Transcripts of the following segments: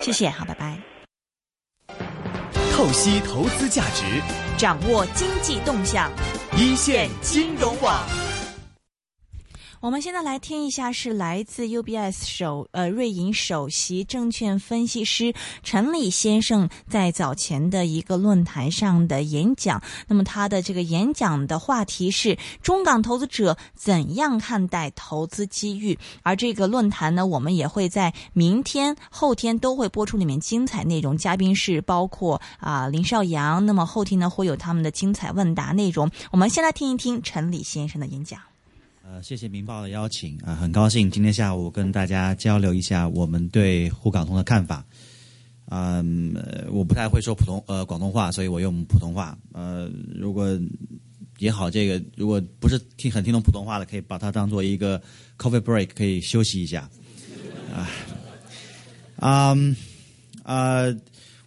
谢谢，好，拜拜。透析投资价值，掌握经济动向，一线金融网。我们现在来听一下，是来自 UBS 首呃瑞银首席证券分析师陈李先生在早前的一个论坛上的演讲。那么他的这个演讲的话题是中港投资者怎样看待投资机遇。而这个论坛呢，我们也会在明天、后天都会播出里面精彩内容。嘉宾是包括啊林少阳。那么后天呢会有他们的精彩问答内容。我们先来听一听陈李先生的演讲。呃，谢谢《明报》的邀请啊，很高兴今天下午跟大家交流一下我们对沪港通的看法。嗯，我不太会说普通呃广东话，所以我用普通话。呃，如果也好，这个如果不是听很听懂普通话的，可以把它当做一个 coffee break，可以休息一下。啊，嗯，呃，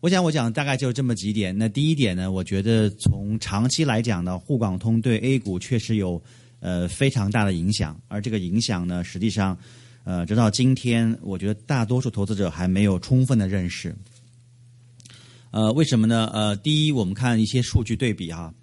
我想我讲大概就这么几点。那第一点呢，我觉得从长期来讲呢，沪港通对 A 股确实有。呃，非常大的影响，而这个影响呢，实际上，呃，直到今天，我觉得大多数投资者还没有充分的认识。呃，为什么呢？呃，第一，我们看一些数据对比哈，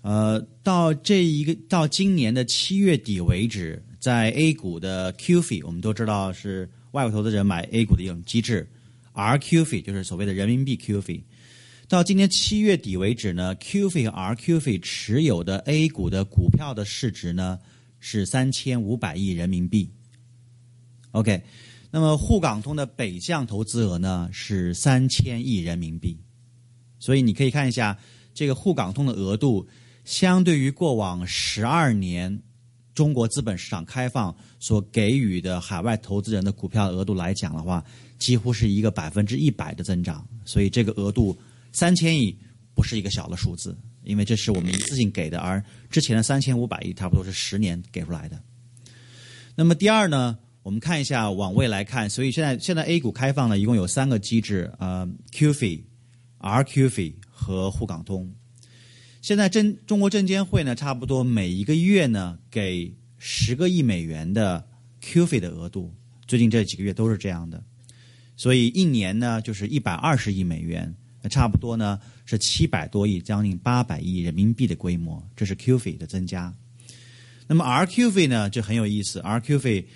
呃，到这一个到今年的七月底为止，在 A 股的 QF，我们都知道是外国投资者买 A 股的一种机制，RQF 就是所谓的人民币 QF。到今年七月底为止呢，Q F I 和 R Q F I 持有的 A 股的股票的市值呢是三千五百亿人民币。OK，那么沪港通的北向投资额呢是三千亿人民币。所以你可以看一下这个沪港通的额度，相对于过往十二年中国资本市场开放所给予的海外投资人的股票额度来讲的话，几乎是一个百分之一百的增长。所以这个额度。三千亿不是一个小的数字，因为这是我们一次性给的，而之前的三千五百亿差不多是十年给出来的。那么第二呢，我们看一下往未来看，所以现在现在 A 股开放呢一共有三个机制啊，QFI、RQFI 和沪港通。现在证中国证监会呢，差不多每一个月呢给十个亿美元的 QFI 的额度，最近这几个月都是这样的，所以一年呢就是一百二十亿美元。那差不多呢，是七百多亿，将近八百亿人民币的规模，这是 Q 费的增加。那么 RQ 费呢，就很有意思。RQ 费，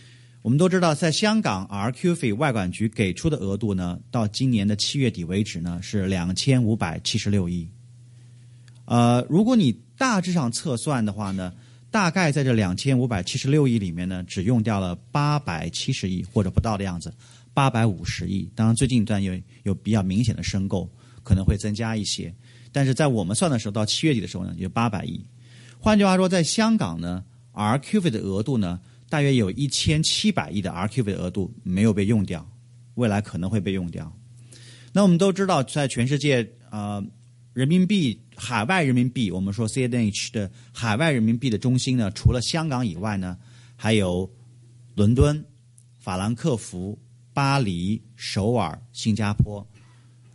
我们都知道，在香港 RQ 费外管局给出的额度呢，到今年的七月底为止呢，是两千五百七十六亿。呃，如果你大致上测算的话呢，大概在这两千五百七十六亿里面呢，只用掉了八百七十亿或者不到的样子，八百五十亿。当然，最近一段有有比较明显的申购。可能会增加一些，但是在我们算的时候，到七月底的时候呢，有八百亿。换句话说，在香港呢，RQF 的额度呢，大约有一千七百亿的 RQF 的额度没有被用掉，未来可能会被用掉。那我们都知道，在全世界啊，人民币海外人民币，我们说 CNH 的海外人民币的中心呢，除了香港以外呢，还有伦敦、法兰克福、巴黎、首尔、新加坡。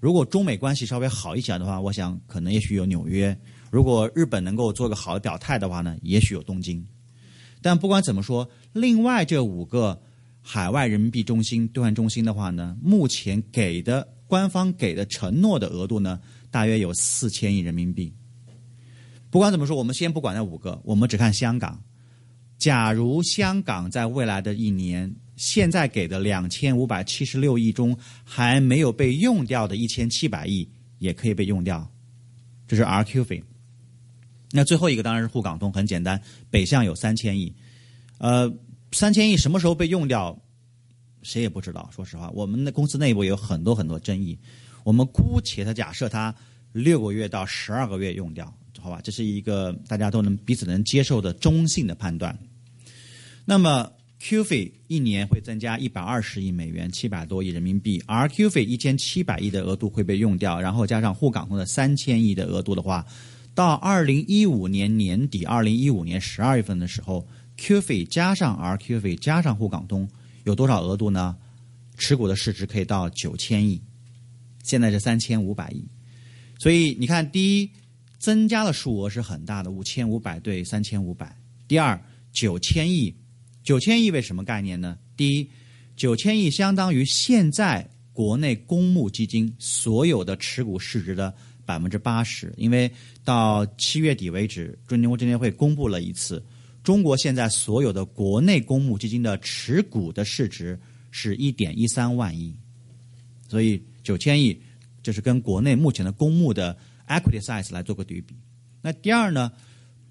如果中美关系稍微好一点的话，我想可能也许有纽约。如果日本能够做个好的表态的话呢，也许有东京。但不管怎么说，另外这五个海外人民币中心兑换中心的话呢，目前给的官方给的承诺的额度呢，大约有四千亿人民币。不管怎么说，我们先不管那五个，我们只看香港。假如香港在未来的一年。现在给的两千五百七十六亿中，还没有被用掉的一千七百亿也可以被用掉，这是 RQ 费。那最后一个当然是沪港通，很简单，北向有三千亿，呃，三千亿什么时候被用掉，谁也不知道。说实话，我们的公司内部有很多很多争议。我们姑且的假设它六个月到十二个月用掉，好吧，这是一个大家都能彼此能接受的中性的判断。那么。Q 费一年会增加一百二十亿美元，七百多亿人民币。RQ 费一千七百亿的额度会被用掉，然后加上沪港通的三千亿的额度的话，到二零一五年年底，二零一五年十二月份的时候，Q 费加上 RQ 费加上沪港通有多少额度呢？持股的市值可以到九千亿，现在是三千五百亿。所以你看，第一，增加的数额是很大的，五千五百对三千五百。第二，九千亿。九千亿为什么概念呢？第一，九千亿相当于现在国内公募基金所有的持股市值的百分之八十，因为到七月底为止，中国证监会公布了一次，中国现在所有的国内公募基金的持股的市值是一点一三万亿，所以九千亿，就是跟国内目前的公募的 equity size 来做个对比。那第二呢，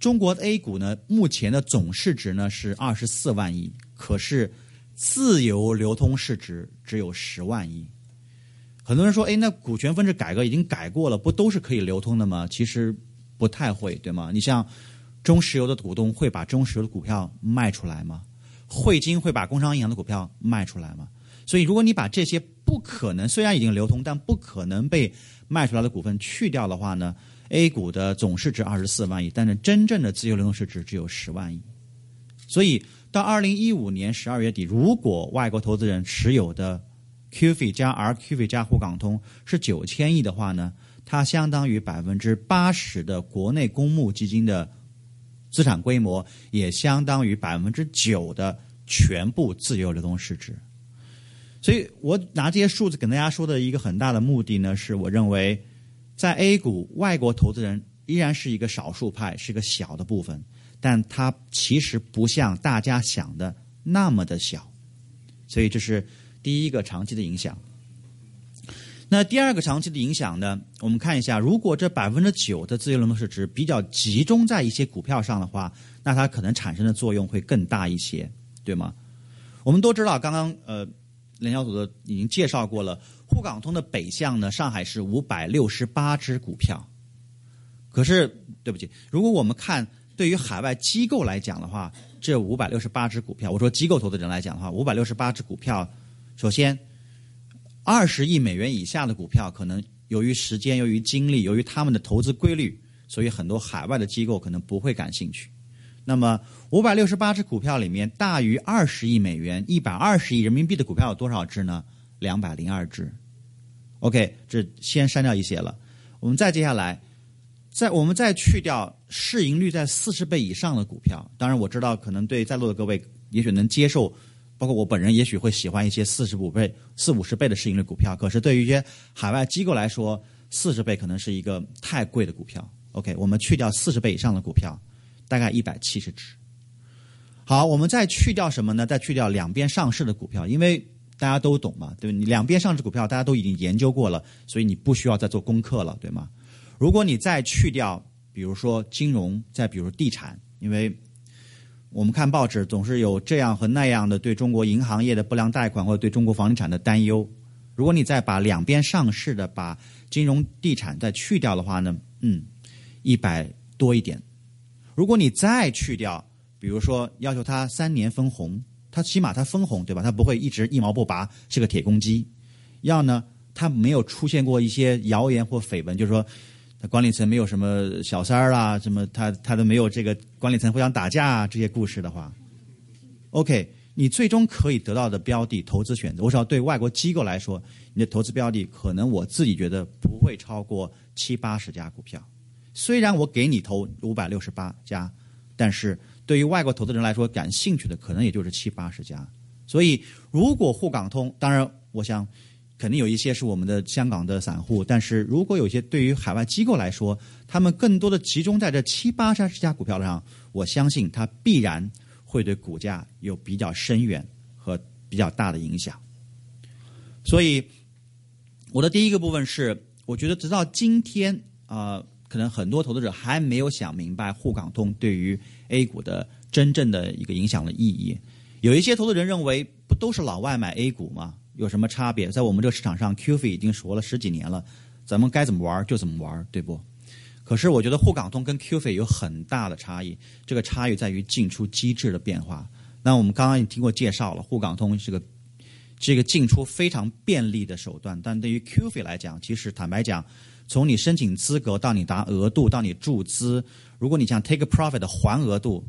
中国 A 股呢，目前的总市值呢是二十四万亿，可是自由流通市值只有十万亿。很多人说，哎，那股权分置改革已经改过了，不都是可以流通的吗？其实不太会，对吗？你像中石油的股东会把中石油的股票卖出来吗？汇金会把工商银行的股票卖出来吗？所以，如果你把这些不可能虽然已经流通，但不可能被卖出来的股份去掉的话呢？A 股的总市值二十四万亿，但是真正的自由流动市值只有十万亿。所以到二零一五年十二月底，如果外国投资人持有的 QF 加 RQF 加沪港通是九千亿的话呢，它相当于百分之八十的国内公募基金的资产规模，也相当于百分之九的全部自由流动市值。所以我拿这些数字跟大家说的一个很大的目的呢，是我认为在 A 股外国投资人依然是一个少数派，是个小的部分，但它其实不像大家想的那么的小，所以这是第一个长期的影响。那第二个长期的影响呢？我们看一下，如果这百分之九的自由流动市值比较集中在一些股票上的话，那它可能产生的作用会更大一些，对吗？我们都知道，刚刚呃。联交所的已经介绍过了，沪港通的北向呢，上海是五百六十八只股票。可是，对不起，如果我们看对于海外机构来讲的话，这五百六十八只股票，我说机构投资人来讲的话，五百六十八只股票，首先，二十亿美元以下的股票，可能由于时间、由于精力、由于他们的投资规律，所以很多海外的机构可能不会感兴趣。那么，五百六十八只股票里面，大于二十亿美元、一百二十亿人民币的股票有多少只呢？两百零二只。OK，这先删掉一些了。我们再接下来，再我们再去掉市盈率在四十倍以上的股票。当然，我知道可能对在座的各位也许能接受，包括我本人也许会喜欢一些四十五倍、四五十倍的市盈率股票。可是对于一些海外机构来说，四十倍可能是一个太贵的股票。OK，我们去掉四十倍以上的股票。大概一百七十只。好，我们再去掉什么呢？再去掉两边上市的股票，因为大家都懂嘛，对吧？你两边上市股票大家都已经研究过了，所以你不需要再做功课了，对吗？如果你再去掉，比如说金融，再比如地产，因为我们看报纸总是有这样和那样的对中国银行业的不良贷款或者对中国房地产的担忧。如果你再把两边上市的把金融地产再去掉的话呢，嗯，一百多一点。如果你再去掉，比如说要求他三年分红，他起码他分红对吧？他不会一直一毛不拔，是个铁公鸡。要呢，他没有出现过一些谣言或绯闻，就是说管理层没有什么小三儿啦，什么他他都没有这个管理层互相打架这些故事的话，OK，你最终可以得到的标的投资选择，我少对外国机构来说，你的投资标的可能我自己觉得不会超过七八十家股票。虽然我给你投五百六十八家，但是对于外国投资人来说，感兴趣的可能也就是七八十家。所以，如果沪港通，当然，我想肯定有一些是我们的香港的散户，但是如果有些对于海外机构来说，他们更多的集中在这七八十家股票上，我相信它必然会对股价有比较深远和比较大的影响。所以，我的第一个部分是，我觉得直到今天啊。可能很多投资者还没有想明白沪港通对于 A 股的真正的一个影响的意义。有一些投资人认为，不都是老外买 A 股吗？有什么差别？在我们这个市场上，QF 已经说了十几年了，咱们该怎么玩就怎么玩，对不？可是我觉得沪港通跟 QF 有很大的差异，这个差异在于进出机制的变化。那我们刚刚也听过介绍了，沪港通是个这个进出非常便利的手段，但对于 qfi 来讲，其实坦白讲。从你申请资格到你达额度到你注资，如果你想 take profit 的还额度，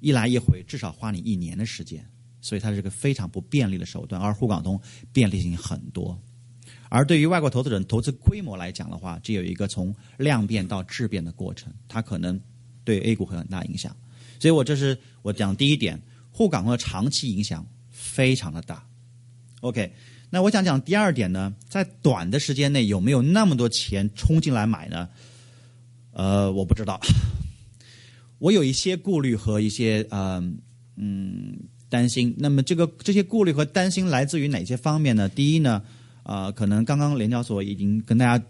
一来一回至少花你一年的时间，所以它是个非常不便利的手段。而沪港通便利性很多，而对于外国投资人投资规模来讲的话，这有一个从量变到质变的过程，它可能对 A 股会很大影响。所以我这是我讲第一点，沪港通的长期影响非常的大。OK。那我想讲第二点呢，在短的时间内有没有那么多钱冲进来买呢？呃，我不知道，我有一些顾虑和一些呃嗯担心。那么这个这些顾虑和担心来自于哪些方面呢？第一呢，呃，可能刚刚联交所已经跟大家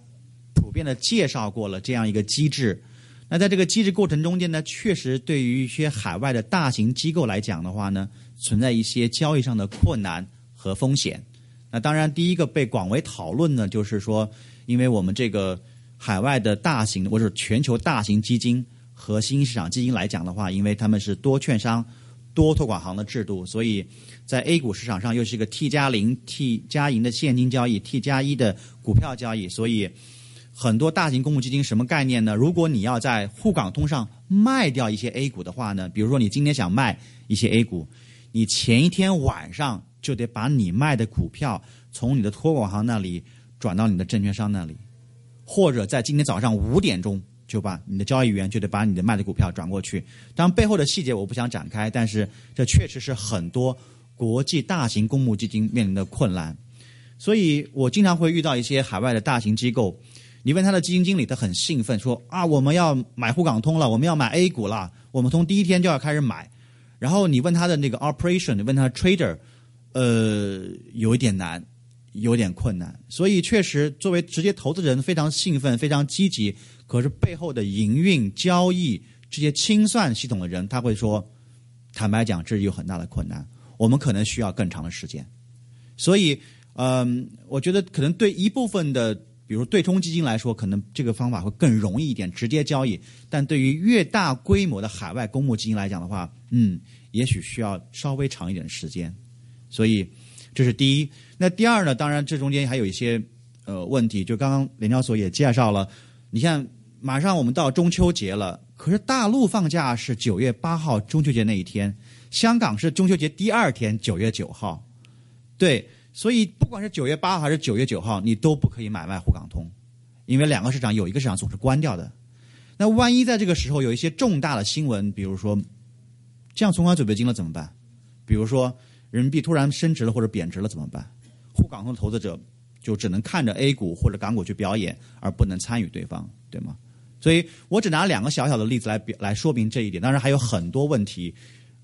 普遍的介绍过了这样一个机制。那在这个机制过程中间呢，确实对于一些海外的大型机构来讲的话呢，存在一些交易上的困难和风险。那当然，第一个被广为讨论呢，就是说，因为我们这个海外的大型或者全球大型基金和新兴市场基金来讲的话，因为他们是多券商、多托管行的制度，所以在 A 股市场上又是一个 T 加零、T 加银的现金交易、T 加一的股票交易，所以很多大型公募基金什么概念呢？如果你要在沪港通上卖掉一些 A 股的话呢，比如说你今天想卖一些 A 股，你前一天晚上。就得把你卖的股票从你的托管行那里转到你的证券商那里，或者在今天早上五点钟就把你的交易员就得把你的卖的股票转过去。当然背后的细节我不想展开，但是这确实是很多国际大型公募基金面临的困难。所以我经常会遇到一些海外的大型机构，你问他的基金经理，他很兴奋说啊，我们要买沪港通了，我们要买 A 股了，我们从第一天就要开始买。然后你问他的那个 operation，你问他 trader。呃，有一点难，有点困难，所以确实作为直接投资人非常兴奋、非常积极，可是背后的营运、交易这些清算系统的人，他会说，坦白讲，这是有很大的困难，我们可能需要更长的时间。所以，嗯，我觉得可能对一部分的，比如对冲基金来说，可能这个方法会更容易一点，直接交易；但对于越大规模的海外公募基金来讲的话，嗯，也许需要稍微长一点时间。所以，这是第一。那第二呢？当然，这中间还有一些呃问题。就刚刚联交所也介绍了，你看，马上我们到中秋节了，可是大陆放假是九月八号中秋节那一天，香港是中秋节第二天九月九号。对，所以不管是九月八号还是九月九号，你都不可以买卖沪港通，因为两个市场有一个市场总是关掉的。那万一在这个时候有一些重大的新闻，比如说降存款准备金了怎么办？比如说。人民币突然升值了或者贬值了怎么办？沪港通的投资者就只能看着 A 股或者港股去表演，而不能参与对方，对吗？所以我只拿两个小小的例子来表来说明这一点。当然还有很多问题，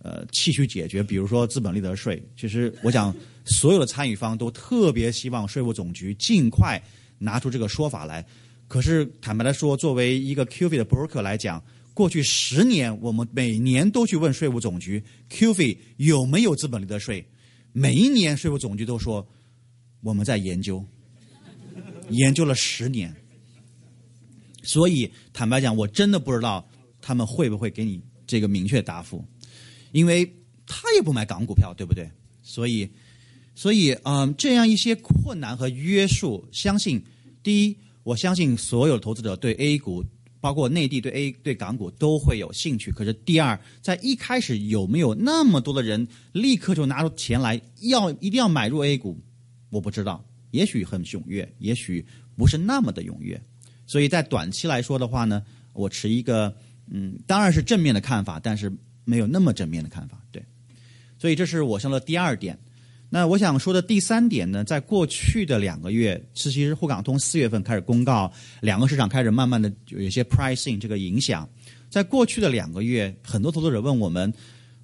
呃，继续解决。比如说资本利得税，其实我想所有的参与方都特别希望税务总局尽快拿出这个说法来。可是坦白来说，作为一个 QF 的 broker 来讲，过去十年，我们每年都去问税务总局 q f 有没有资本利得税，每一年税务总局都说我们在研究，研究了十年。所以坦白讲，我真的不知道他们会不会给你这个明确答复，因为他也不买港股票，对不对？所以，所以，嗯，这样一些困难和约束，相信第一，我相信所有投资者对 A 股。包括内地对 A 对港股都会有兴趣，可是第二，在一开始有没有那么多的人立刻就拿出钱来要一定要买入 A 股，我不知道，也许很踊跃，也许不是那么的踊跃，所以在短期来说的话呢，我持一个嗯，当然是正面的看法，但是没有那么正面的看法，对，所以这是我说的第二点。那我想说的第三点呢，在过去的两个月，是其实沪港通四月份开始公告，两个市场开始慢慢的有一些 pricing 这个影响。在过去的两个月，很多投资者问我们，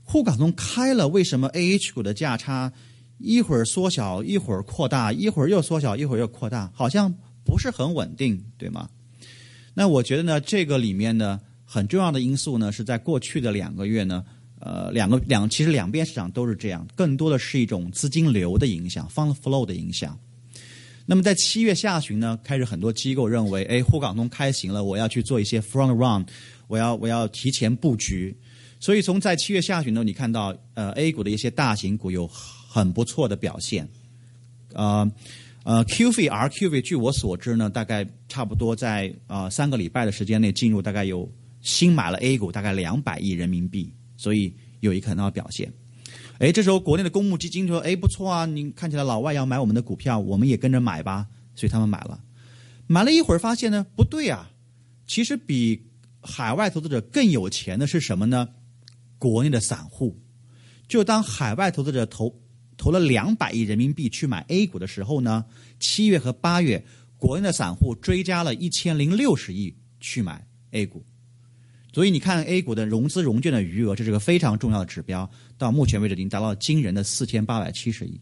沪港通开了，为什么 A H 股的价差一会儿缩小，一会儿扩大，一会儿又缩小，一会儿又扩大，好像不是很稳定，对吗？那我觉得呢，这个里面呢，很重要的因素呢，是在过去的两个月呢。呃，两个两其实两边市场都是这样，更多的是一种资金流的影响，fund flow 的影响。那么在七月下旬呢，开始很多机构认为，哎，沪港通开行了，我要去做一些 front run，我要我要提前布局。所以从在七月下旬呢，你看到呃 A 股的一些大型股有很不错的表现。呃呃，QF RQF，据我所知呢，大概差不多在啊三个礼拜的时间内进入，大概有新买了 A 股大概两百亿人民币。所以有一个很好的表现，哎，这时候国内的公募基金说：“哎，不错啊，你看起来老外要买我们的股票，我们也跟着买吧。”所以他们买了，买了一会儿发现呢，不对啊，其实比海外投资者更有钱的是什么呢？国内的散户。就当海外投资者投投了两百亿人民币去买 A 股的时候呢，七月和八月国内的散户追加了一千零六十亿去买 A 股。所以你看 A 股的融资融券的余额，这是个非常重要的指标，到目前为止已经达到惊人的四千八百七十亿。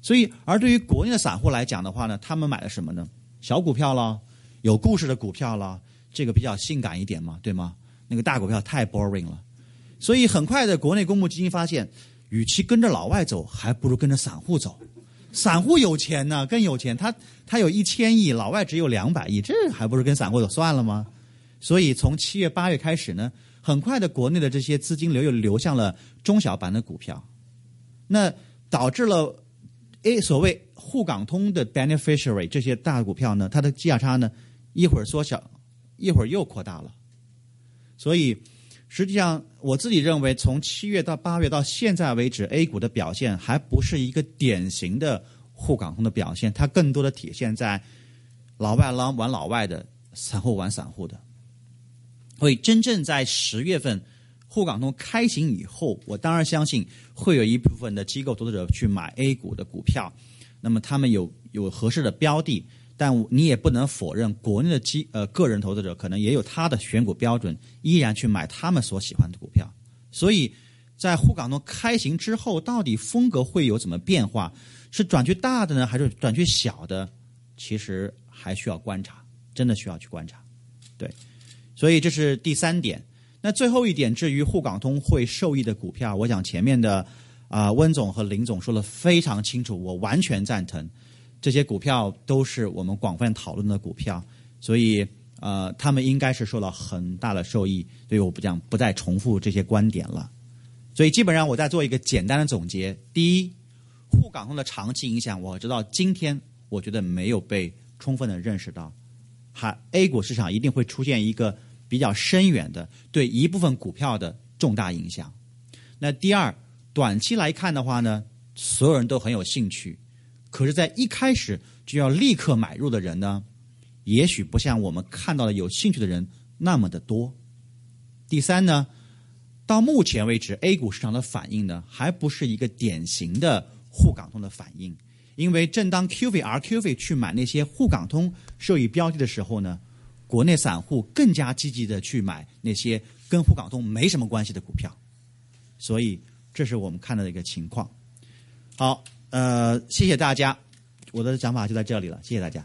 所以，而对于国内的散户来讲的话呢，他们买了什么呢？小股票了，有故事的股票了，这个比较性感一点嘛，对吗？那个大股票太 boring 了。所以很快的，国内公募基金发现，与其跟着老外走，还不如跟着散户走。散户有钱呢，更有钱，他他有一千亿，老外只有两百亿，这还不如跟散户走算了吗？所以从七月八月开始呢，很快的国内的这些资金流又流向了中小板的股票，那导致了 A 所谓沪港通的 beneficiary 这些大股票呢，它的价差呢一会儿缩小，一会儿又扩大了。所以实际上我自己认为，从七月到八月到现在为止，A 股的表现还不是一个典型的沪港通的表现，它更多的体现在老外玩玩老外的，散户玩散户的。所以真正在十月份沪港通开行以后，我当然相信会有一部分的机构投资者去买 A 股的股票。那么他们有有合适的标的，但你也不能否认国内的机呃个人投资者可能也有他的选股标准，依然去买他们所喜欢的股票。所以在沪港通开行之后，到底风格会有怎么变化？是转去大的呢，还是转去小的？其实还需要观察，真的需要去观察。对。所以这是第三点。那最后一点，至于沪港通会受益的股票，我想前面的啊温总和林总说的非常清楚，我完全赞成。这些股票都是我们广泛讨论的股票，所以呃他们应该是受到很大的受益。所以我不讲，不再重复这些观点了。所以基本上我再做一个简单的总结：第一，沪港通的长期影响，我知道今天我觉得没有被充分的认识到。还 A 股市场一定会出现一个比较深远的对一部分股票的重大影响。那第二，短期来看的话呢，所有人都很有兴趣，可是，在一开始就要立刻买入的人呢，也许不像我们看到的有兴趣的人那么的多。第三呢，到目前为止，A 股市场的反应呢，还不是一个典型的沪港通的反应。因为正当 QV、RQV 去买那些沪港通受益标的的时候呢，国内散户更加积极的去买那些跟沪港通没什么关系的股票，所以这是我们看到的一个情况。好，呃，谢谢大家，我的讲法就在这里了，谢谢大家。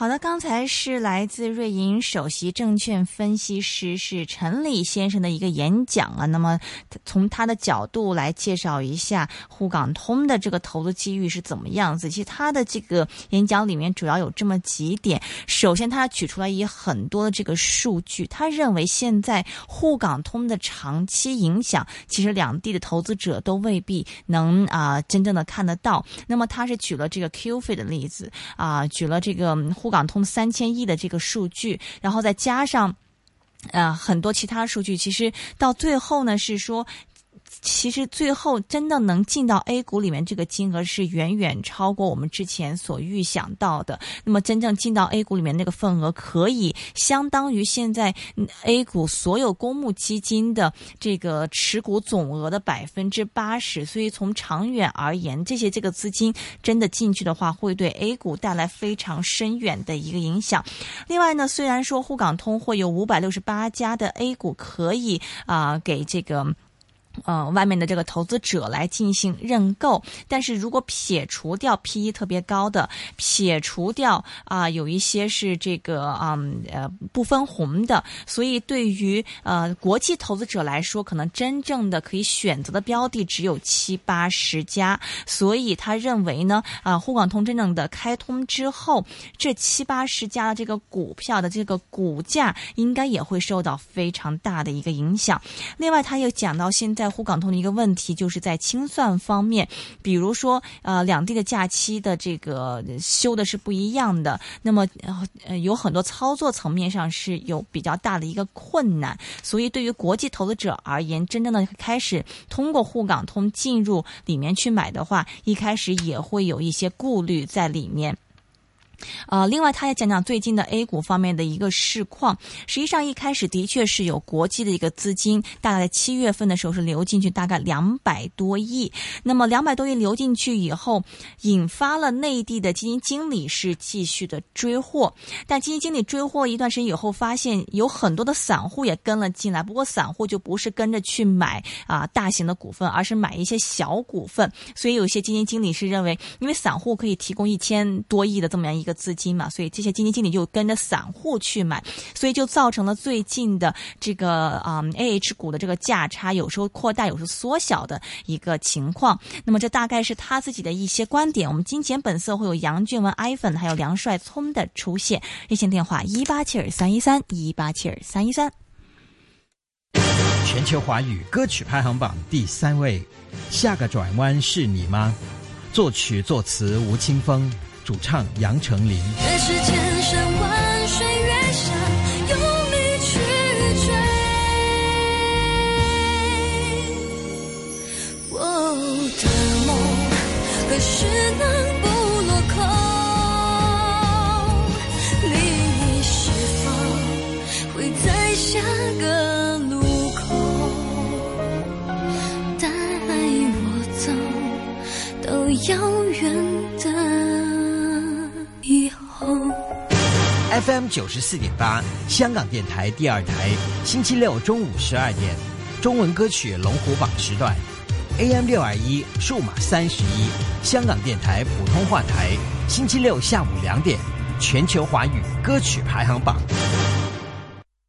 好的，刚才是来自瑞银首席证券分析师是陈李先生的一个演讲啊。那么从他的角度来介绍一下沪港通的这个投资机遇是怎么样子。其实他的这个演讲里面主要有这么几点。首先，他举出来一很多的这个数据，他认为现在沪港通的长期影响，其实两地的投资者都未必能啊真正的看得到。那么他是举了这个 Q 费的例子啊，举了这个沪。港通三千亿的这个数据，然后再加上，呃，很多其他数据，其实到最后呢，是说。其实最后真的能进到 A 股里面，这个金额是远远超过我们之前所预想到的。那么真正进到 A 股里面那个份额，可以相当于现在 A 股所有公募基金的这个持股总额的百分之八十。所以从长远而言，这些这个资金真的进去的话，会对 A 股带来非常深远的一个影响。另外呢，虽然说沪港通会有五百六十八家的 A 股可以啊给这个。呃，外面的这个投资者来进行认购，但是如果撇除掉 P E 特别高的，撇除掉啊，有一些是这个啊呃不分红的，所以对于呃国际投资者来说，可能真正的可以选择的标的只有七八十家，所以他认为呢，啊沪港通真正的开通之后，这七八十家的这个股票的这个股价应该也会受到非常大的一个影响。另外，他又讲到现在。沪港通的一个问题就是在清算方面，比如说呃两地的假期的这个休的是不一样的，那么呃有很多操作层面上是有比较大的一个困难，所以对于国际投资者而言，真正的开始通过沪港通进入里面去买的话，一开始也会有一些顾虑在里面。呃，另外，他也讲讲最近的 A 股方面的一个市况。实际上，一开始的确是有国际的一个资金，大概在七月份的时候是流进去大概两百多亿。那么两百多亿流进去以后，引发了内地的基金经理是继续的追货。但基金经理追货一段时间以后，发现有很多的散户也跟了进来。不过散户就不是跟着去买啊大型的股份，而是买一些小股份。所以有些基金经理是认为，因为散户可以提供一千多亿的这么样一个。资金嘛，所以这些基金经理就跟着散户去买，所以就造成了最近的这个啊 A H 股的这个价差有时候扩大，有时候缩小的一个情况。那么这大概是他自己的一些观点。我们金钱本色会有杨俊文、iPhone 还有梁帅聪的出现。热线电话一八七二三一三一八七二三一三。全球华语歌曲排行榜第三位，下个转弯是你吗？作曲作词吴青峰。主唱杨丞琳。越是千山万水，越想用力去追。我的梦何时能不落空？你是否会在下个路口带我走到遥远？FM 九十四点八，香港电台第二台，星期六中午十二点，中文歌曲龙虎榜时段；AM 六二一，数码三十一，香港电台普通话台，星期六下午两点，全球华语歌曲排行榜。